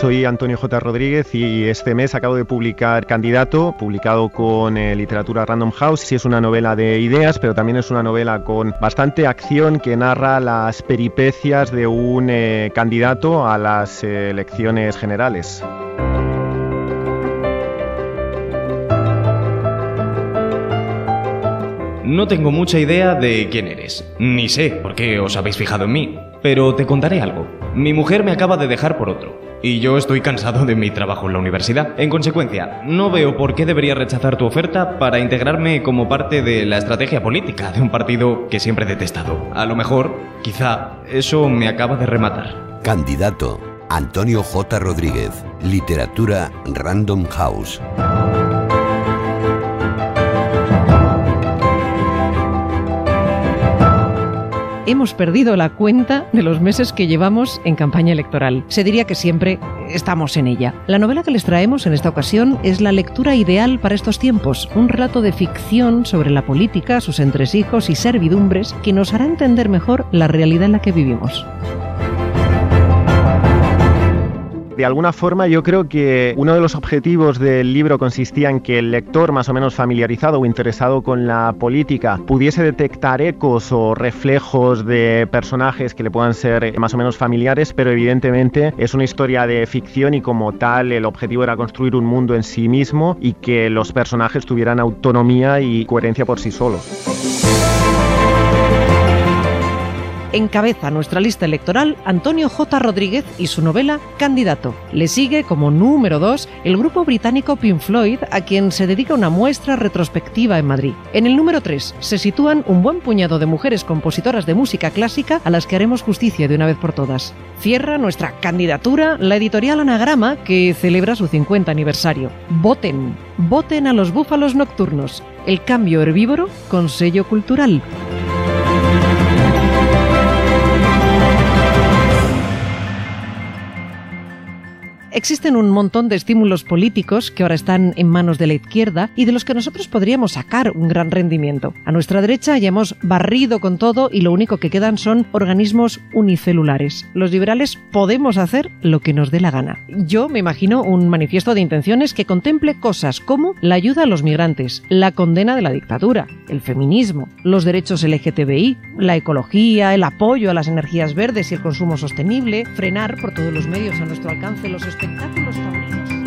Soy Antonio J. Rodríguez y este mes acabo de publicar Candidato, publicado con eh, literatura Random House. Sí es una novela de ideas, pero también es una novela con bastante acción que narra las peripecias de un eh, candidato a las elecciones generales. No tengo mucha idea de quién eres, ni sé por qué os habéis fijado en mí, pero te contaré algo. Mi mujer me acaba de dejar por otro, y yo estoy cansado de mi trabajo en la universidad. En consecuencia, no veo por qué debería rechazar tu oferta para integrarme como parte de la estrategia política de un partido que siempre he detestado. A lo mejor, quizá, eso me acaba de rematar. Candidato Antonio J. Rodríguez, Literatura Random House. Hemos perdido la cuenta de los meses que llevamos en campaña electoral. Se diría que siempre estamos en ella. La novela que les traemos en esta ocasión es la lectura ideal para estos tiempos, un relato de ficción sobre la política, sus entresijos y servidumbres que nos hará entender mejor la realidad en la que vivimos. De alguna forma yo creo que uno de los objetivos del libro consistía en que el lector más o menos familiarizado o interesado con la política pudiese detectar ecos o reflejos de personajes que le puedan ser más o menos familiares, pero evidentemente es una historia de ficción y como tal el objetivo era construir un mundo en sí mismo y que los personajes tuvieran autonomía y coherencia por sí solos. Encabeza nuestra lista electoral Antonio J. Rodríguez y su novela Candidato. Le sigue como número 2 el grupo británico Pink Floyd, a quien se dedica una muestra retrospectiva en Madrid. En el número 3 se sitúan un buen puñado de mujeres compositoras de música clásica a las que haremos justicia de una vez por todas. Cierra nuestra candidatura la editorial Anagrama, que celebra su 50 aniversario. Voten, voten a los búfalos nocturnos, el cambio herbívoro con sello cultural. Existen un montón de estímulos políticos que ahora están en manos de la izquierda y de los que nosotros podríamos sacar un gran rendimiento. A nuestra derecha ya hemos barrido con todo y lo único que quedan son organismos unicelulares. Los liberales podemos hacer lo que nos dé la gana. Yo me imagino un manifiesto de intenciones que contemple cosas como la ayuda a los migrantes, la condena de la dictadura, el feminismo, los derechos LGTBI, la ecología, el apoyo a las energías verdes y el consumo sostenible, frenar por todos los medios a nuestro alcance los espectáculos taurinos.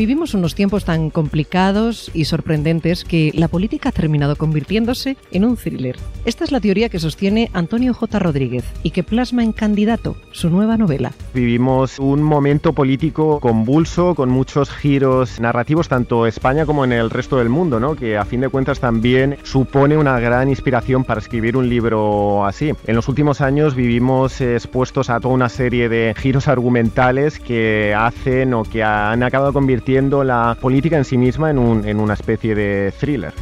Vivimos unos tiempos tan complicados y sorprendentes que la política ha terminado convirtiéndose en un thriller. Esta es la teoría que sostiene Antonio J. Rodríguez y que plasma en Candidato, su nueva novela. Vivimos un momento político convulso, con muchos giros narrativos, tanto España como en el resto del mundo, ¿no? que a fin de cuentas también supone una gran inspiración para escribir un libro así. En los últimos años vivimos expuestos a toda una serie de giros argumentales que hacen o que han acabado convirtiendo la política en sí misma en, un, en una especie de thriller.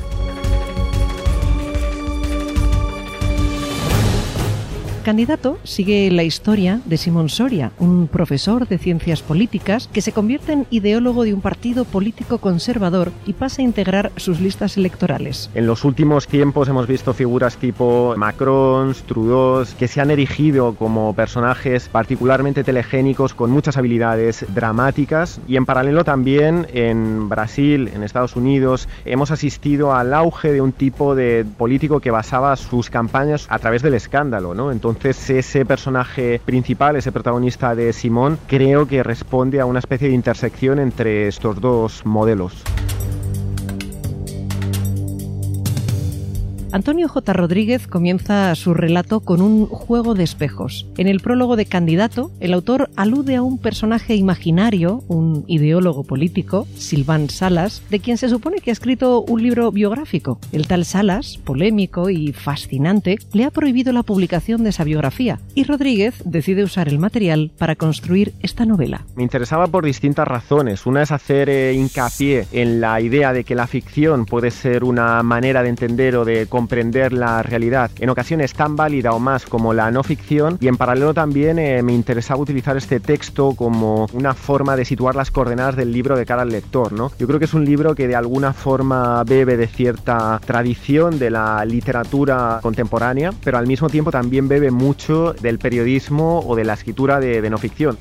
Candidato sigue la historia de Simón Soria, un profesor de ciencias políticas que se convierte en ideólogo de un partido político conservador y pasa a integrar sus listas electorales. En los últimos tiempos hemos visto figuras tipo Macron, Trudeau, que se han erigido como personajes particularmente telegénicos con muchas habilidades dramáticas y en paralelo también en Brasil, en Estados Unidos, hemos asistido al auge de un tipo de político que basaba sus campañas a través del escándalo, ¿no? Entonces entonces ese personaje principal, ese protagonista de Simón, creo que responde a una especie de intersección entre estos dos modelos. Antonio J. Rodríguez comienza su relato con un juego de espejos. En el prólogo de Candidato, el autor alude a un personaje imaginario, un ideólogo político, Silván Salas, de quien se supone que ha escrito un libro biográfico. El tal Salas, polémico y fascinante, le ha prohibido la publicación de esa biografía y Rodríguez decide usar el material para construir esta novela. Me interesaba por distintas razones. Una es hacer eh, hincapié en la idea de que la ficción puede ser una manera de entender o de comprender la realidad, en ocasiones tan válida o más como la no ficción, y en paralelo también eh, me interesaba utilizar este texto como una forma de situar las coordenadas del libro de cara al lector. ¿no? Yo creo que es un libro que de alguna forma bebe de cierta tradición de la literatura contemporánea, pero al mismo tiempo también bebe mucho del periodismo o de la escritura de, de no ficción.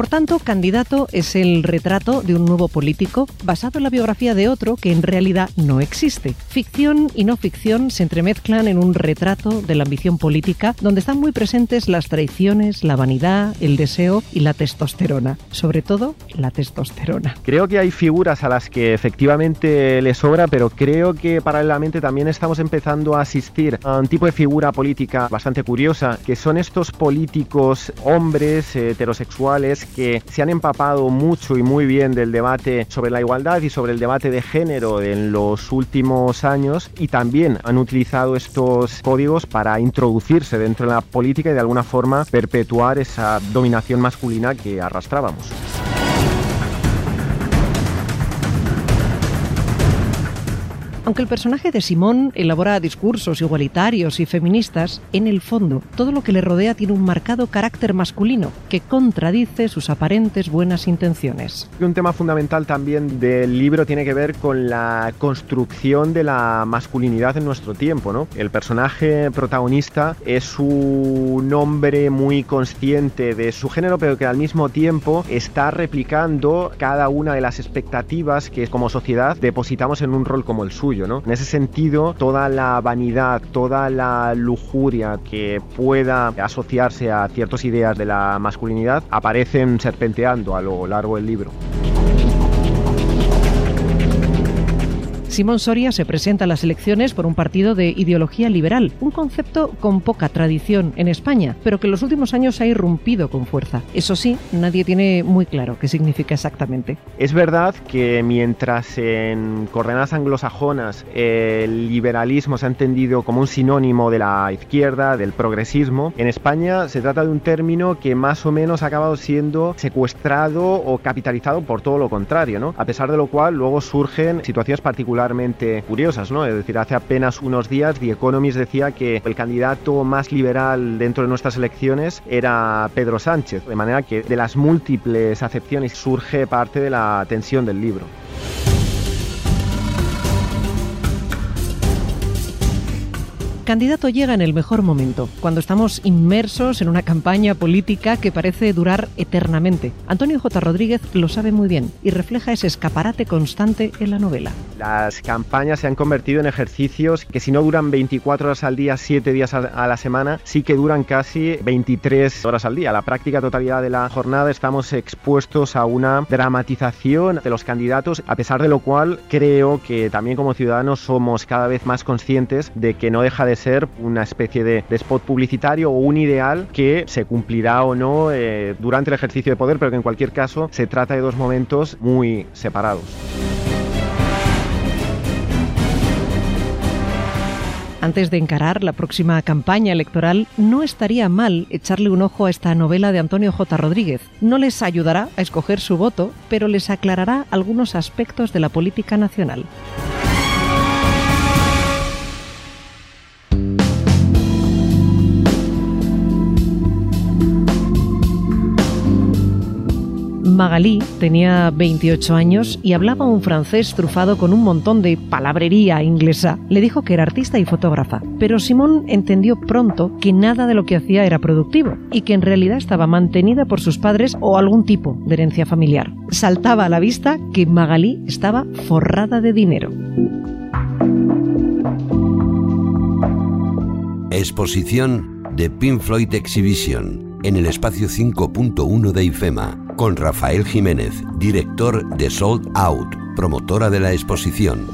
Por tanto, Candidato es el retrato de un nuevo político basado en la biografía de otro que en realidad no existe. Ficción y no ficción se entremezclan en un retrato de la ambición política donde están muy presentes las traiciones, la vanidad, el deseo y la testosterona. Sobre todo, la testosterona. Creo que hay figuras a las que efectivamente le sobra, pero creo que paralelamente también estamos empezando a asistir a un tipo de figura política bastante curiosa, que son estos políticos hombres heterosexuales que se han empapado mucho y muy bien del debate sobre la igualdad y sobre el debate de género en los últimos años y también han utilizado estos códigos para introducirse dentro de la política y de alguna forma perpetuar esa dominación masculina que arrastrábamos. Aunque el personaje de Simón elabora discursos igualitarios y feministas, en el fondo todo lo que le rodea tiene un marcado carácter masculino que contradice sus aparentes buenas intenciones. Un tema fundamental también del libro tiene que ver con la construcción de la masculinidad en nuestro tiempo. ¿no? El personaje protagonista es un hombre muy consciente de su género, pero que al mismo tiempo está replicando cada una de las expectativas que como sociedad depositamos en un rol como el suyo. En ese sentido, toda la vanidad, toda la lujuria que pueda asociarse a ciertas ideas de la masculinidad aparecen serpenteando a lo largo del libro. Simón Soria se presenta a las elecciones por un partido de ideología liberal, un concepto con poca tradición en España, pero que en los últimos años ha irrumpido con fuerza. Eso sí, nadie tiene muy claro qué significa exactamente. Es verdad que mientras en coordenadas anglosajonas el liberalismo se ha entendido como un sinónimo de la izquierda, del progresismo, en España se trata de un término que más o menos ha acabado siendo secuestrado o capitalizado por todo lo contrario, ¿no? A pesar de lo cual luego surgen situaciones particulares curiosas, ¿no? Es decir, hace apenas unos días The Economist decía que el candidato más liberal dentro de nuestras elecciones era Pedro Sánchez, de manera que de las múltiples acepciones surge parte de la tensión del libro. Candidato llega en el mejor momento, cuando estamos inmersos en una campaña política que parece durar eternamente. Antonio J. Rodríguez lo sabe muy bien y refleja ese escaparate constante en la novela. Las campañas se han convertido en ejercicios que si no duran 24 horas al día, 7 días a la semana, sí que duran casi 23 horas al día. La práctica totalidad de la jornada estamos expuestos a una dramatización de los candidatos, a pesar de lo cual creo que también como ciudadanos somos cada vez más conscientes de que no deja de ser una especie de, spot publicitario o un ideal que se cumplirá o no eh, durante el ejercicio de poder, pero que en cualquier caso se trata de dos momentos muy separados. Antes de encarar la próxima campaña electoral, no estaría mal echarle un ojo a esta novela de Antonio J. Rodríguez. No les ayudará a escoger su voto, pero les aclarará algunos aspectos de la política nacional. Magalí tenía 28 años y hablaba un francés trufado con un montón de palabrería inglesa. Le dijo que era artista y fotógrafa, pero Simón entendió pronto que nada de lo que hacía era productivo y que en realidad estaba mantenida por sus padres o algún tipo de herencia familiar. Saltaba a la vista que Magalí estaba forrada de dinero. Exposición de Pink Floyd Exhibition en el espacio 5.1 de IFEMA con Rafael Jiménez, director de Sold Out, promotora de la exposición.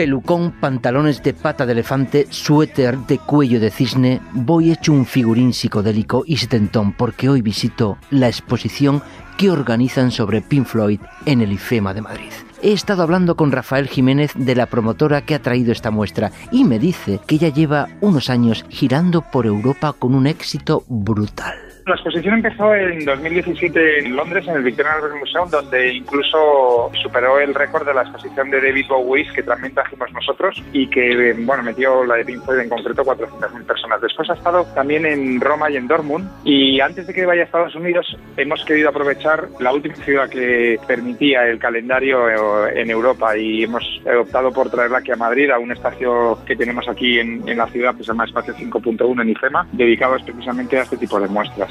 Pelucón, pantalones de pata de elefante, suéter de cuello de cisne, voy hecho un figurín psicodélico y setentón porque hoy visito la exposición que organizan sobre Pink Floyd en el IFEMA de Madrid. He estado hablando con Rafael Jiménez de la promotora que ha traído esta muestra y me dice que ya lleva unos años girando por Europa con un éxito brutal. La exposición empezó en 2017 en Londres, en el Victorian Albert Museum, donde incluso superó el récord de la exposición de David Bowie que también trajimos nosotros y que bueno metió la de Pink Floyd en concreto 400.000 personas. Después ha estado también en Roma y en Dortmund y antes de que vaya a Estados Unidos hemos querido aprovechar la última ciudad que permitía el calendario en Europa y hemos optado por traerla aquí a Madrid, a un espacio que tenemos aquí en, en la ciudad, que se llama Espacio 5.1 en IFEMA, dedicado precisamente a este tipo de muestras.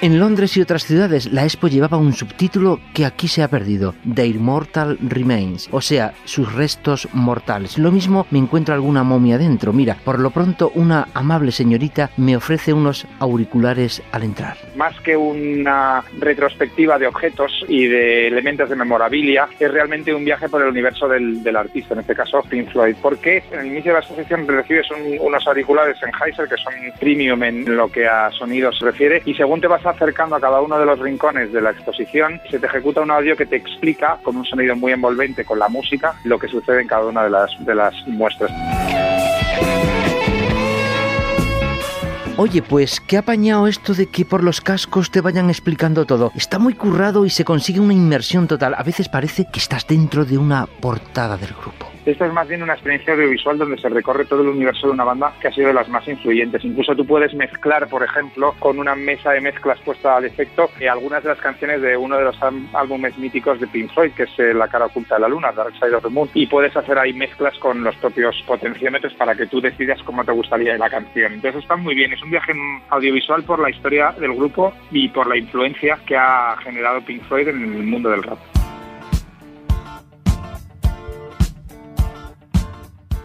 En Londres y otras ciudades, la expo llevaba un subtítulo que aquí se ha perdido, The Immortal Remains, o sea, sus restos mortales. Lo mismo me encuentro alguna momia dentro. Mira, por lo pronto una amable señorita me ofrece unos auriculares al entrar. Más que una retrospectiva de objetos y de elementos de memorabilia, es realmente un viaje por el universo del, artista, en este caso Pink Floyd. Porque en el inicio de la exposición recibes unos auriculares Sennheiser que son premium en lo que a sonidos se refiere y según te vas acercando a cada uno de los rincones de la exposición, se te ejecuta un audio que te explica con un sonido muy envolvente con la música lo que sucede en cada una de las, muestras. Oye, pues qué apañado esto de que por los cascos te vayan explicando todo. Está muy currado y se consigue una inmersión total. A veces parece que estás dentro de una portada del grupo. Esto es más bien una experiencia audiovisual donde se recorre todo el universo de una banda que ha sido de las más influyentes. Incluso tú puedes mezclar, por ejemplo, con una mesa de mezclas puesta al efecto, eh, algunas de las canciones de uno de los álbumes míticos de Pink Floyd, que es eh, La cara oculta de la luna, Dark Side of the Moon, y puedes hacer ahí mezclas con los propios potenciómetros para que tú decidas cómo te gustaría la canción. Entonces está muy bien, es un viaje audiovisual por la historia del grupo y por la influencia que ha generado Pink Floyd en el mundo del rap.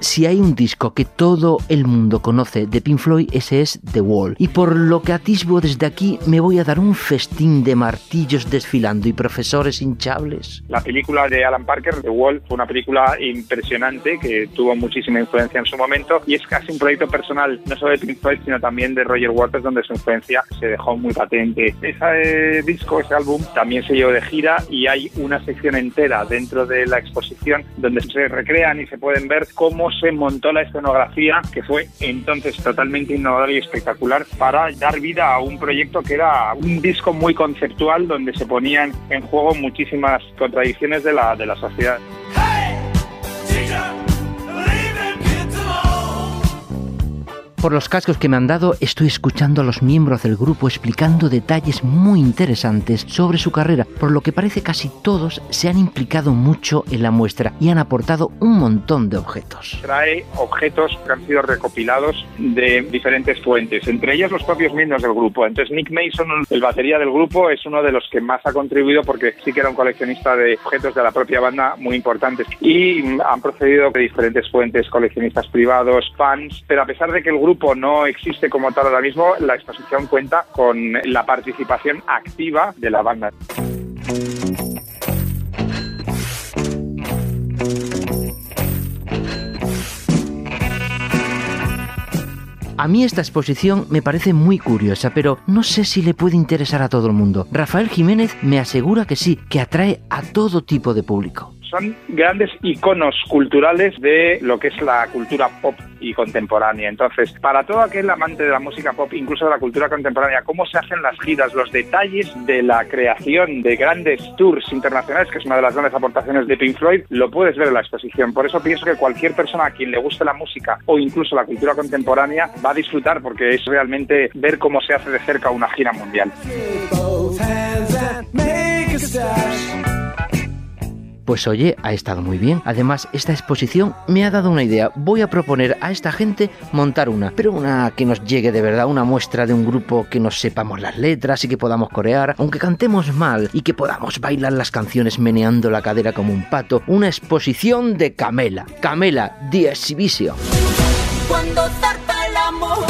Si hay un disco que todo el mundo conoce de Pink Floyd, ese es The Wall. Y por lo que atisbo desde aquí, me voy a dar un festín de martillos desfilando y profesores hinchables. La película de Alan Parker, The Wall, fue una película impresionante que tuvo muchísima influencia en su momento y es casi un proyecto personal, no solo de Pink Floyd, sino también de Roger Waters, donde su influencia se dejó muy patente. Ese disco, ese álbum, también se llevó de gira y hay una sección entera dentro de la exposición donde se recrean y se pueden ver cómo se montó la escenografía, que fue entonces totalmente innovador y espectacular para dar vida a un proyecto que era un disco muy conceptual donde se ponían en juego muchísimas contradicciones de la, de la sociedad. Por los cascos que me han dado, estoy escuchando a los miembros del grupo explicando detalles muy interesantes sobre su carrera, por lo que parece casi todos se han implicado mucho en la muestra y han aportado un montón de objetos. Trae objetos que han sido recopilados de diferentes fuentes, entre ellos los propios miembros del grupo. Entonces Nick Mason, el batería del grupo, es uno de los que más ha contribuido porque sí que era un coleccionista de objetos de la propia banda muy importantes. Y han procedido de diferentes fuentes, coleccionistas privados, fans, pero a pesar de que el grupo grupo no existe como tal ahora mismo, la exposición cuenta con la participación activa de la banda. A mí esta exposición me parece muy curiosa, pero no sé si le puede interesar a todo el mundo. Rafael Jiménez me asegura que sí, que atrae a todo tipo de público son grandes iconos culturales de lo que es la cultura pop y contemporánea. Entonces, para todo aquel amante de la música pop, incluso de la cultura contemporánea, cómo se hacen las giras, los detalles de la creación de grandes tours internacionales, que es una de las grandes aportaciones de Pink Floyd, lo puedes ver en la exposición. Por eso pienso que cualquier persona a quien le guste la música o incluso la cultura contemporánea va a disfrutar porque es realmente ver cómo se hace de cerca una gira mundial. Pues oye, ha estado muy bien. Además, esta exposición me ha dado una idea. Voy a proponer a esta gente montar una, pero una que nos llegue de verdad, una muestra de un grupo que nos sepamos las letras y que podamos corear, aunque cantemos mal y que podamos bailar las canciones meneando la cadera como un pato. Una exposición de Camela. Camela, The Exhibition. Cuando el amor.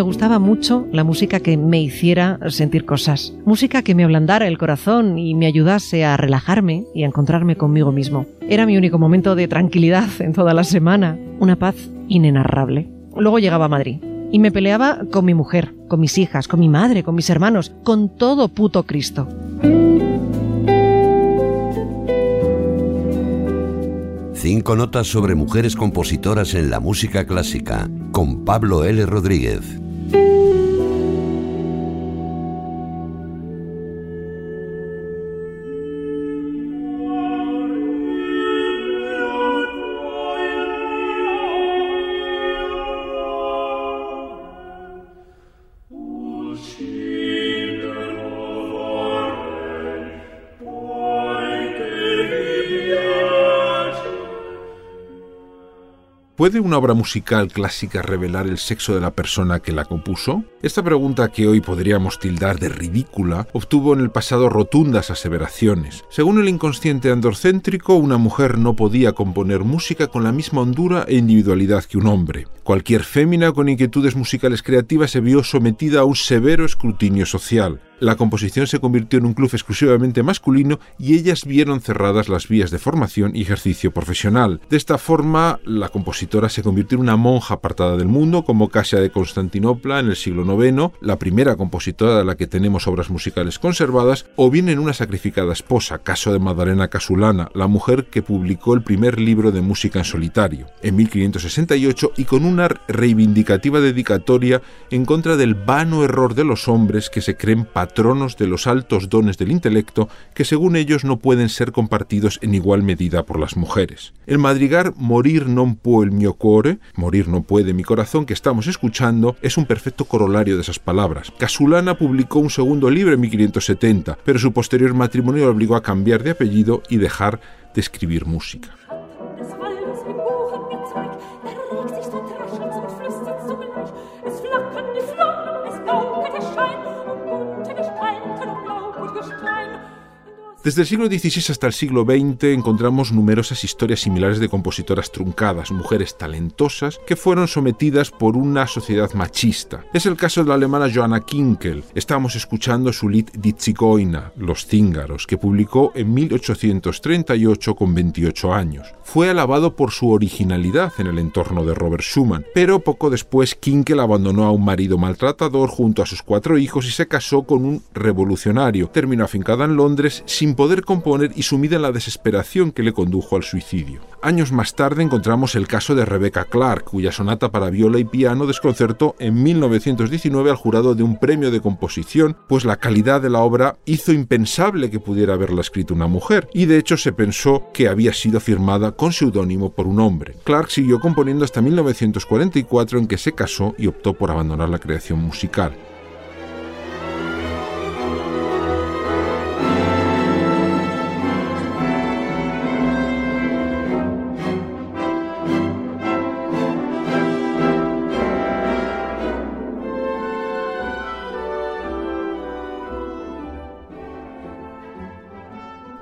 Gustaba mucho la música que me hiciera sentir cosas, música que me ablandara el corazón y me ayudase a relajarme y a encontrarme conmigo mismo. Era mi único momento de tranquilidad en toda la semana, una paz inenarrable. Luego llegaba a Madrid y me peleaba con mi mujer, con mis hijas, con mi madre, con mis hermanos, con todo puto Cristo. Cinco notas sobre mujeres compositoras en la música clásica, con Pablo L. Rodríguez. Thank you. ¿Puede una obra musical clásica revelar el sexo de la persona que la compuso? Esta pregunta, que hoy podríamos tildar de ridícula, obtuvo en el pasado rotundas aseveraciones. Según el inconsciente androcéntrico, una mujer no podía componer música con la misma hondura e individualidad que un hombre. Cualquier fémina con inquietudes musicales creativas se vio sometida a un severo escrutinio social. La composición se convirtió en un club exclusivamente masculino y ellas vieron cerradas las vías de formación y ejercicio profesional. De esta forma, la compositora se convirtió en una monja apartada del mundo, como Casia de Constantinopla en el siglo IX, la primera compositora de la que tenemos obras musicales conservadas, o bien en una sacrificada esposa, caso de Madalena Casulana, la mujer que publicó el primer libro de música en solitario, en 1568, y con una reivindicativa dedicatoria en contra del vano error de los hombres que se creen patronos de los altos dones del intelecto que según ellos no pueden ser compartidos en igual medida por las mujeres. El madrigar Morir non può el mio cuore, Morir no puede mi corazón que estamos escuchando, es un perfecto corolario de esas palabras. Casulana publicó un segundo libro en 1570, pero su posterior matrimonio lo obligó a cambiar de apellido y dejar de escribir música. Desde el siglo XVI hasta el siglo XX encontramos numerosas historias similares de compositoras truncadas, mujeres talentosas que fueron sometidas por una sociedad machista. Es el caso de la alemana Johanna Kinkel. Estamos escuchando su lit Die Los Cíngaros, que publicó en 1838 con 28 años. Fue alabado por su originalidad en el entorno de Robert Schumann, pero poco después Kinkel abandonó a un marido maltratador junto a sus cuatro hijos y se casó con un revolucionario. Terminó afincada en Londres sin poder componer y sumida en la desesperación que le condujo al suicidio. Años más tarde encontramos el caso de Rebecca Clark, cuya sonata para viola y piano desconcertó en 1919 al jurado de un premio de composición, pues la calidad de la obra hizo impensable que pudiera haberla escrito una mujer, y de hecho se pensó que había sido firmada con seudónimo por un hombre. Clark siguió componiendo hasta 1944 en que se casó y optó por abandonar la creación musical.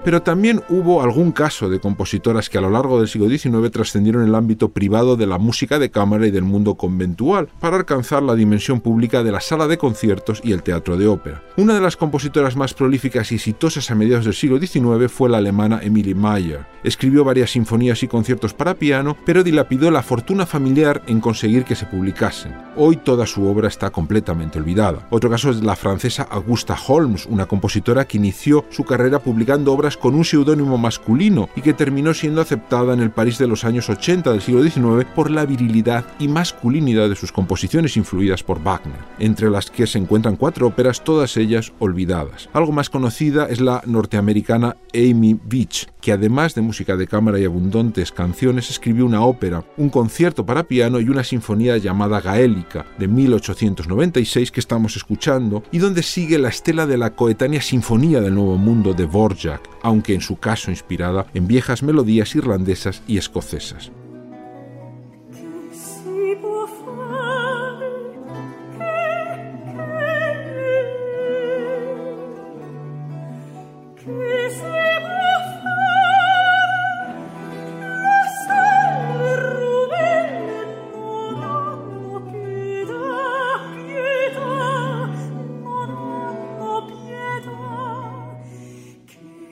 Pero también hubo algún caso de compositoras que a lo largo del siglo XIX trascendieron el ámbito privado de la música de cámara y del mundo conventual para alcanzar la dimensión pública de la sala de conciertos y el teatro de ópera. Una de las compositoras más prolíficas y exitosas a mediados del siglo XIX fue la alemana Emilie Mayer. Escribió varias sinfonías y conciertos para piano, pero dilapidó la fortuna familiar en conseguir que se publicasen. Hoy toda su obra está completamente olvidada. Otro caso es la francesa Augusta Holmes, una compositora que inició su carrera publicando obras con un seudónimo masculino y que terminó siendo aceptada en el París de los años 80 del siglo XIX por la virilidad y masculinidad de sus composiciones influidas por Wagner, entre las que se encuentran cuatro óperas, todas ellas olvidadas. Algo más conocida es la norteamericana Amy Beach, que además de música de cámara y abundantes canciones, escribió una ópera, un concierto para piano y una sinfonía llamada Gaélica de 1896 que estamos escuchando y donde sigue la estela de la coetánea Sinfonía del Nuevo Mundo de Borjak, aunque en su caso inspirada en viejas melodías irlandesas y escocesas.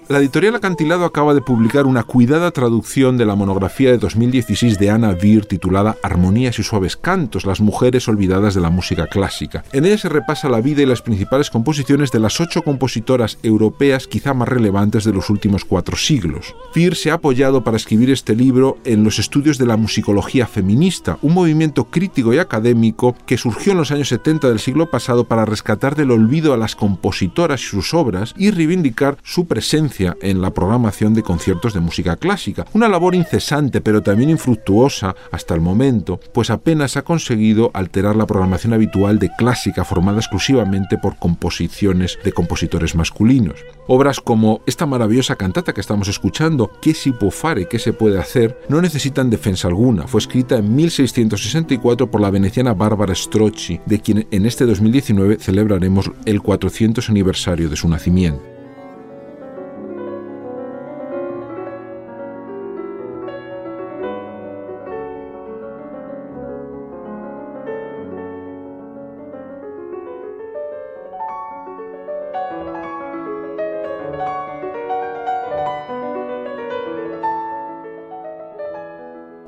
La editorial Acantilado acaba de publicar una cuidada traducción de la monografía de 2016 de Anna Weir titulada Armonías y suaves cantos, las mujeres olvidadas de la música clásica. En ella se repasa la vida y las principales composiciones de las ocho compositoras europeas quizá más relevantes de los últimos cuatro siglos. Weir se ha apoyado para escribir este libro en los estudios de la musicología feminista, un movimiento crítico y académico que surgió en los años 70 del siglo pasado para rescatar del olvido a las compositoras y sus obras y reivindicar su presencia en la programación de conciertos de música clásica. Una labor incesante pero también infructuosa hasta el momento, pues apenas ha conseguido alterar la programación habitual de clásica formada exclusivamente por composiciones de compositores masculinos. Obras como esta maravillosa cantata que estamos escuchando, ¿Qué si fare? ¿Qué se puede hacer? no necesitan defensa alguna. Fue escrita en 1664 por la veneciana Bárbara Strozzi, de quien en este 2019 celebraremos el 400 aniversario de su nacimiento.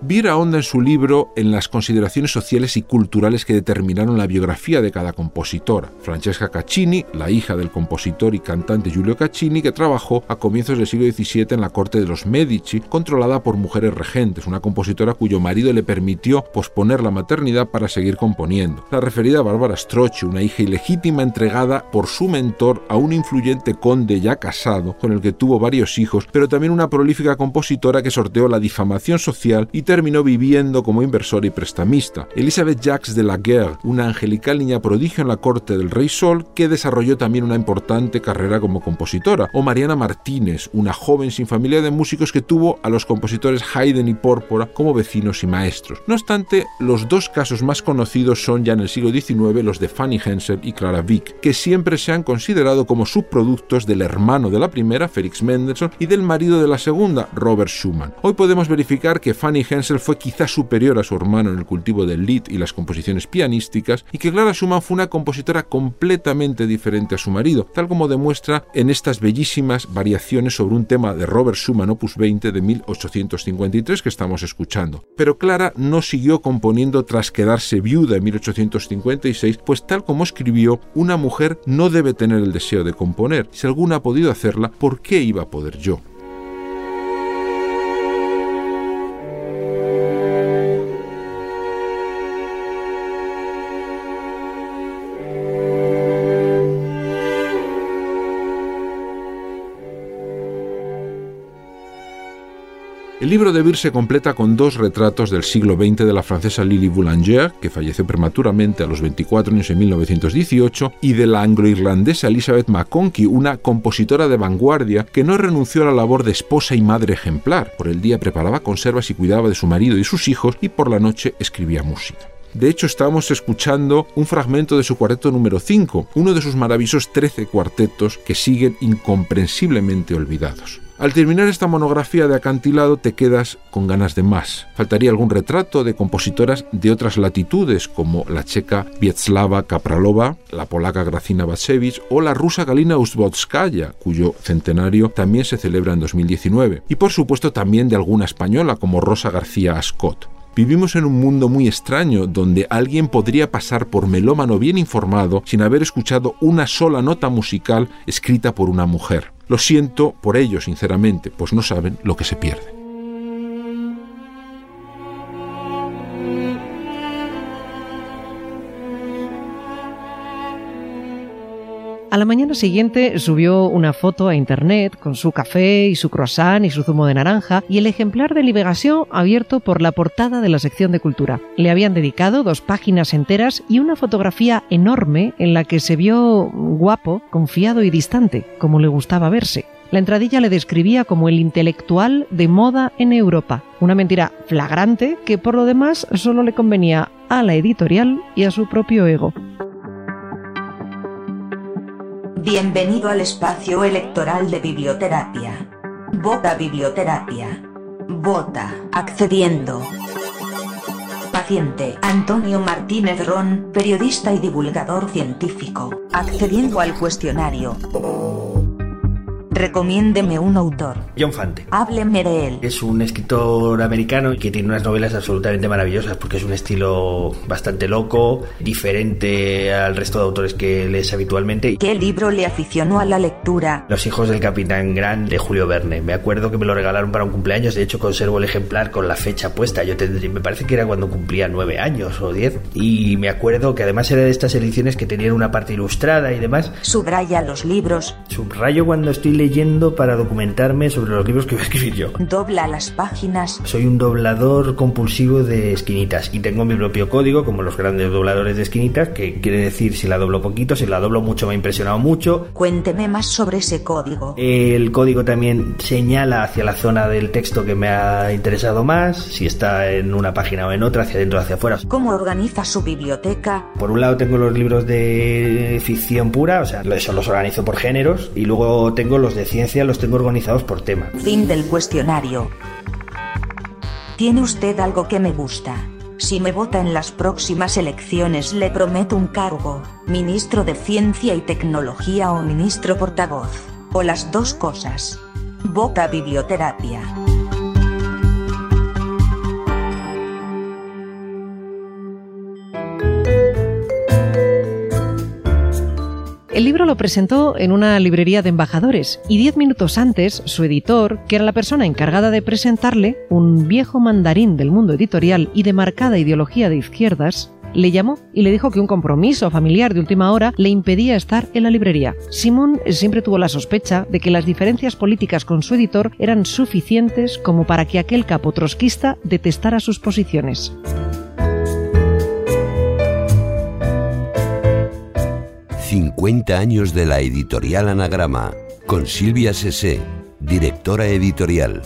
Vira ahonda en su libro en las consideraciones sociales y culturales que determinaron la biografía de cada compositora. Francesca Caccini, la hija del compositor y cantante Giulio Caccini, que trabajó a comienzos del siglo XVII en la corte de los Medici, controlada por mujeres regentes, una compositora cuyo marido le permitió posponer la maternidad para seguir componiendo. La referida Bárbara Strozzi, una hija ilegítima entregada por su mentor a un influyente conde ya casado, con el que tuvo varios hijos, pero también una prolífica compositora que sorteó la difamación social y terminó viviendo como inversor y prestamista. Elizabeth Jacques de la Guerre, una angelical niña prodigio en la corte del Rey Sol, que desarrolló también una importante carrera como compositora. O Mariana Martínez, una joven sin familia de músicos que tuvo a los compositores Haydn y Pórpora como vecinos y maestros. No obstante, los dos casos más conocidos son ya en el siglo XIX los de Fanny Hensel y Clara Wieck, que siempre se han considerado como subproductos del hermano de la primera, Felix Mendelssohn, y del marido de la segunda, Robert Schumann. Hoy podemos verificar que Fanny Hensel fue quizá superior a su hermano en el cultivo del lead y las composiciones pianísticas, y que Clara Schumann fue una compositora completamente diferente a su marido, tal como demuestra en estas bellísimas variaciones sobre un tema de Robert Schumann opus 20 de 1853 que estamos escuchando. Pero Clara no siguió componiendo tras quedarse viuda en 1856, pues tal como escribió, una mujer no debe tener el deseo de componer. Si alguna ha podido hacerla, ¿por qué iba a poder yo? El libro de Beer se completa con dos retratos del siglo XX de la francesa Lily Boulanger, que falleció prematuramente a los 24 años en 1918, y de la anglo-irlandesa Elizabeth McConkie, una compositora de vanguardia que no renunció a la labor de esposa y madre ejemplar. Por el día preparaba conservas y cuidaba de su marido y sus hijos, y por la noche escribía música. De hecho, estábamos escuchando un fragmento de su cuarteto número 5, uno de sus maravillosos 13 cuartetos que siguen incomprensiblemente olvidados. Al terminar esta monografía de acantilado te quedas con ganas de más. Faltaría algún retrato de compositoras de otras latitudes como la checa Vietzlava Kapralova, la polaca Gracina Bacevich o la rusa Galina Ustvodskaya, cuyo centenario también se celebra en 2019. Y por supuesto también de alguna española como Rosa García Ascot. Vivimos en un mundo muy extraño donde alguien podría pasar por melómano bien informado sin haber escuchado una sola nota musical escrita por una mujer. Lo siento por ello, sinceramente, pues no saben lo que se pierde. A la mañana siguiente subió una foto a internet con su café y su croissant y su zumo de naranja y el ejemplar de Liberación abierto por la portada de la sección de cultura. Le habían dedicado dos páginas enteras y una fotografía enorme en la que se vio guapo, confiado y distante, como le gustaba verse. La entradilla le describía como el intelectual de moda en Europa, una mentira flagrante que por lo demás solo le convenía a la editorial y a su propio ego. Bienvenido al espacio electoral de biblioterapia. Vota biblioterapia. Vota. Accediendo. Paciente Antonio Martínez Ron, periodista y divulgador científico. Accediendo al cuestionario. Recomiéndeme un autor. John Fante. Hábleme de él. Es un escritor americano que tiene unas novelas absolutamente maravillosas porque es un estilo bastante loco, diferente al resto de autores que lees habitualmente. ¿Qué libro le aficionó a la lectura? Los hijos del capitán Grant de Julio Verne. Me acuerdo que me lo regalaron para un cumpleaños, de hecho conservo el ejemplar con la fecha puesta. Yo tendría, me parece que era cuando cumplía nueve años o diez. Y me acuerdo que además era de estas ediciones que tenían una parte ilustrada y demás. Subraya los libros. Subrayo cuando estoy leyendo leyendo para documentarme sobre los libros que voy a escribir yo. Dobla las páginas. Soy un doblador compulsivo de esquinitas y tengo mi propio código, como los grandes dobladores de esquinitas, que quiere decir si la doblo poquito, si la doblo mucho me ha impresionado mucho. Cuénteme más sobre ese código. El código también señala hacia la zona del texto que me ha interesado más, si está en una página o en otra, hacia adentro o hacia afuera. ¿Cómo organiza su biblioteca? Por un lado tengo los libros de ficción pura, o sea, eso los organizo por géneros, y luego tengo los de ciencia los tengo organizados por tema. Fin del cuestionario. ¿Tiene usted algo que me gusta? Si me vota en las próximas elecciones le prometo un cargo, ministro de Ciencia y Tecnología o ministro portavoz, o las dos cosas. Vota biblioterapia. El libro lo presentó en una librería de embajadores y diez minutos antes su editor, que era la persona encargada de presentarle, un viejo mandarín del mundo editorial y de marcada ideología de izquierdas, le llamó y le dijo que un compromiso familiar de última hora le impedía estar en la librería. Simón siempre tuvo la sospecha de que las diferencias políticas con su editor eran suficientes como para que aquel capo trotskista detestara sus posiciones. 50 años de la editorial Anagrama, con Silvia Sesé, directora editorial.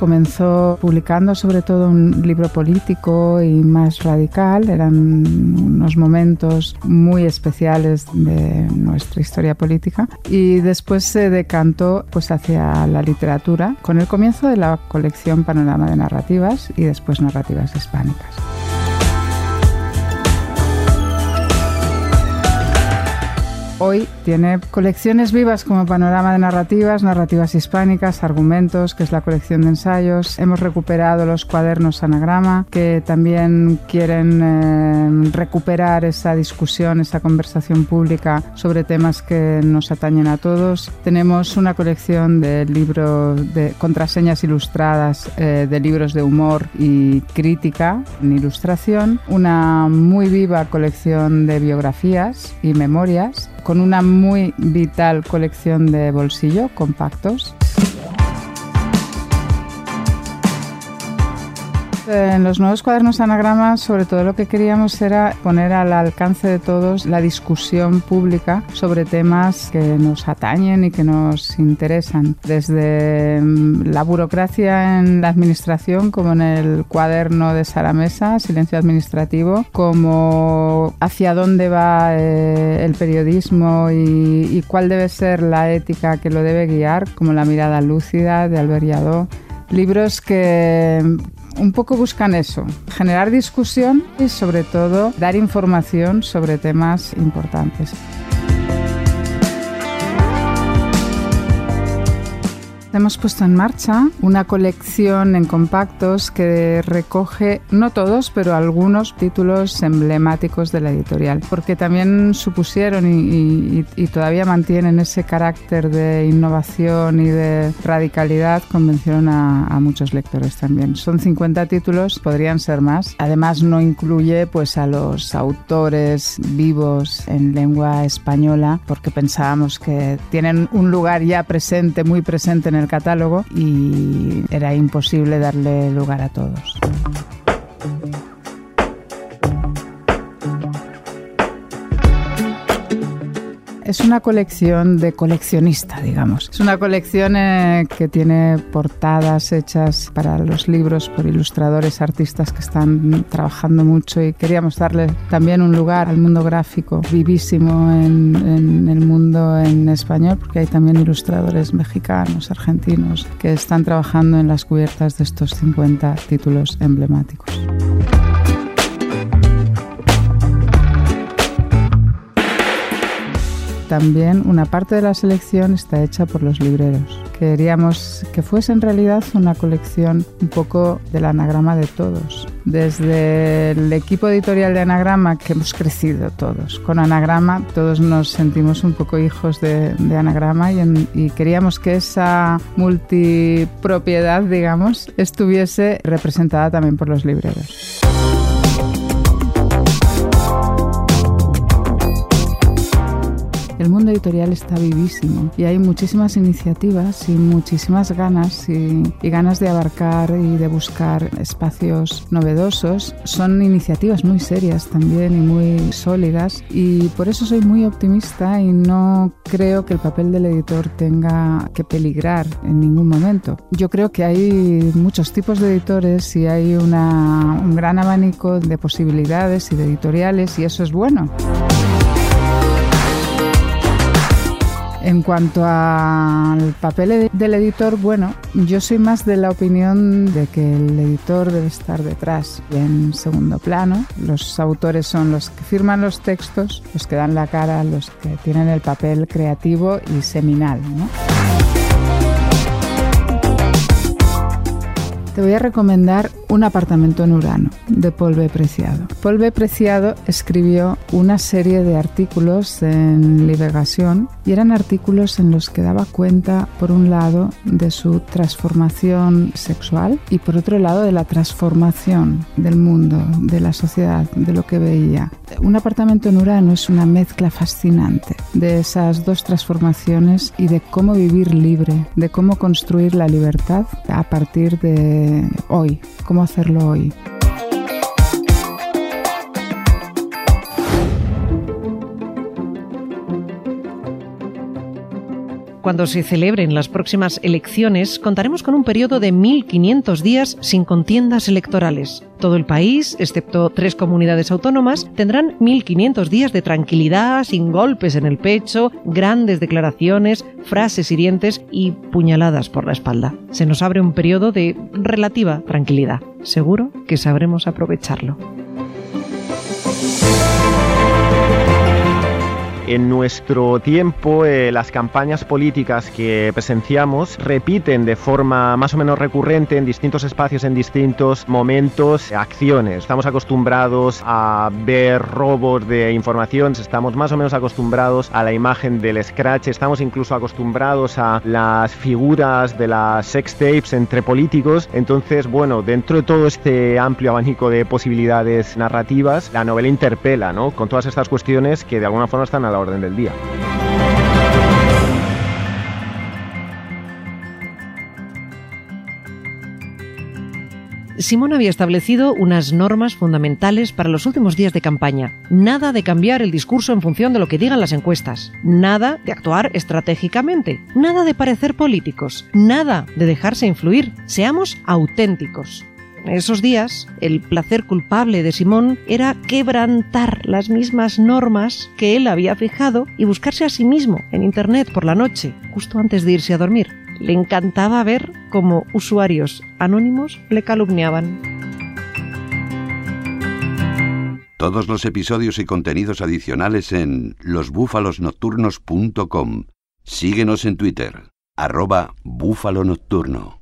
Comenzó publicando sobre todo un libro político y más radical. Eran unos momentos muy especiales de nuestra historia política. Y después se decantó pues, hacia la literatura con el comienzo de la colección Panorama de Narrativas y después Narrativas Hispánicas. Hoy tiene colecciones vivas como Panorama de Narrativas, Narrativas Hispánicas, Argumentos, que es la colección de ensayos. Hemos recuperado los cuadernos Anagrama, que también quieren eh, recuperar esa discusión, esa conversación pública sobre temas que nos atañen a todos. Tenemos una colección de libros de contraseñas ilustradas, eh, de libros de humor y crítica en ilustración. Una muy viva colección de biografías y memorias con una muy vital colección de bolsillo compactos En los nuevos cuadernos anagramas, sobre todo lo que queríamos era poner al alcance de todos la discusión pública sobre temas que nos atañen y que nos interesan, desde mm, la burocracia en la administración, como en el cuaderno de Sara Mesa, Silencio Administrativo, como hacia dónde va eh, el periodismo y, y cuál debe ser la ética que lo debe guiar, como La mirada lúcida de Albert Yadó libros que, un poco buscan eso, generar discusión y sobre todo dar información sobre temas importantes. Hemos puesto en marcha una colección en compactos que recoge, no todos, pero algunos títulos emblemáticos de la editorial, porque también supusieron y, todavía mantienen ese carácter de innovación y de radicalidad, convencieron a, a, muchos lectores también. Son 50 títulos, podrían ser más. Además no incluye pues a los autores vivos en lengua española, porque pensábamos que tienen un lugar ya presente, muy presente en el catálogo y era imposible darle lugar a todos. Es una colección de coleccionista, digamos. Es una colección eh, que tiene portadas hechas para los libros por ilustradores, artistas que están trabajando mucho y queríamos darle también un lugar al mundo gráfico vivísimo en, en el mundo en español, porque hay también ilustradores mexicanos, argentinos, que están trabajando en las cubiertas de estos 50 títulos emblemáticos. También una parte de la selección está hecha por los libreros. Queríamos que fuese en realidad una colección un poco del anagrama de todos. Desde el equipo editorial de Anagrama, que hemos crecido todos. Con Anagrama todos nos sentimos un poco hijos de, Anagrama y, queríamos que esa multipropiedad, digamos, estuviese representada también por los libreros. El mundo editorial está vivísimo y hay muchísimas iniciativas y muchísimas ganas y, ganas de abarcar y de buscar espacios novedosos. Son iniciativas muy serias también y muy sólidas y por eso soy muy optimista y no creo que el papel del editor tenga que peligrar en ningún momento. Yo creo que hay muchos tipos de editores y hay un gran abanico de posibilidades y de editoriales y eso es bueno. En cuanto al papel del editor, bueno, yo soy más de la opinión de que el editor debe estar detrás, en segundo plano. Los autores son los que firman los textos, los que dan la cara, los que tienen el papel creativo y seminal. Te voy a recomendar Un apartamento en Urano de Paul B. Preciado. Paul B. Preciado escribió una serie de artículos en Liberación y eran artículos en los que daba cuenta, por un lado, de su transformación sexual y por otro lado de la transformación del mundo, de la sociedad, de lo que veía. Un apartamento en Urano es una mezcla fascinante de esas dos transformaciones y de cómo vivir libre, de cómo construir la libertad a partir de hoy, cómo hacerlo hoy. Cuando se celebren las próximas elecciones, contaremos con un periodo de 1.500 días sin contiendas electorales. Todo el país, excepto tres comunidades autónomas, tendrán 1.500 días de tranquilidad, sin golpes en el pecho, grandes declaraciones, frases hirientes y puñaladas por la espalda. Se nos abre un periodo de relativa tranquilidad. Seguro que sabremos aprovecharlo. En nuestro tiempo, eh, las campañas políticas que presenciamos repiten de forma más o menos recurrente en distintos espacios, en distintos momentos, acciones. Estamos acostumbrados a ver robos de información, estamos más o menos acostumbrados a la imagen del scratch, estamos incluso acostumbrados a las figuras de las sex tapes entre políticos. Entonces, bueno, dentro de todo este amplio abanico de posibilidades narrativas, la novela interpela, ¿no? Con todas estas cuestiones que de alguna forma están a la orden del día. Simón había establecido unas normas fundamentales para los últimos días de campaña. Nada de cambiar el discurso en función de lo que digan las encuestas. Nada de actuar estratégicamente. Nada de parecer políticos. Nada de dejarse influir. Seamos auténticos. Esos días, el placer culpable de Simón era quebrantar las mismas normas que él había fijado y buscarse a sí mismo en Internet por la noche, justo antes de irse a dormir. Le encantaba ver cómo usuarios anónimos le calumniaban. Todos los episodios y contenidos adicionales en losbúfalosnocturnos.com. Síguenos en Twitter, arroba búfalo nocturno.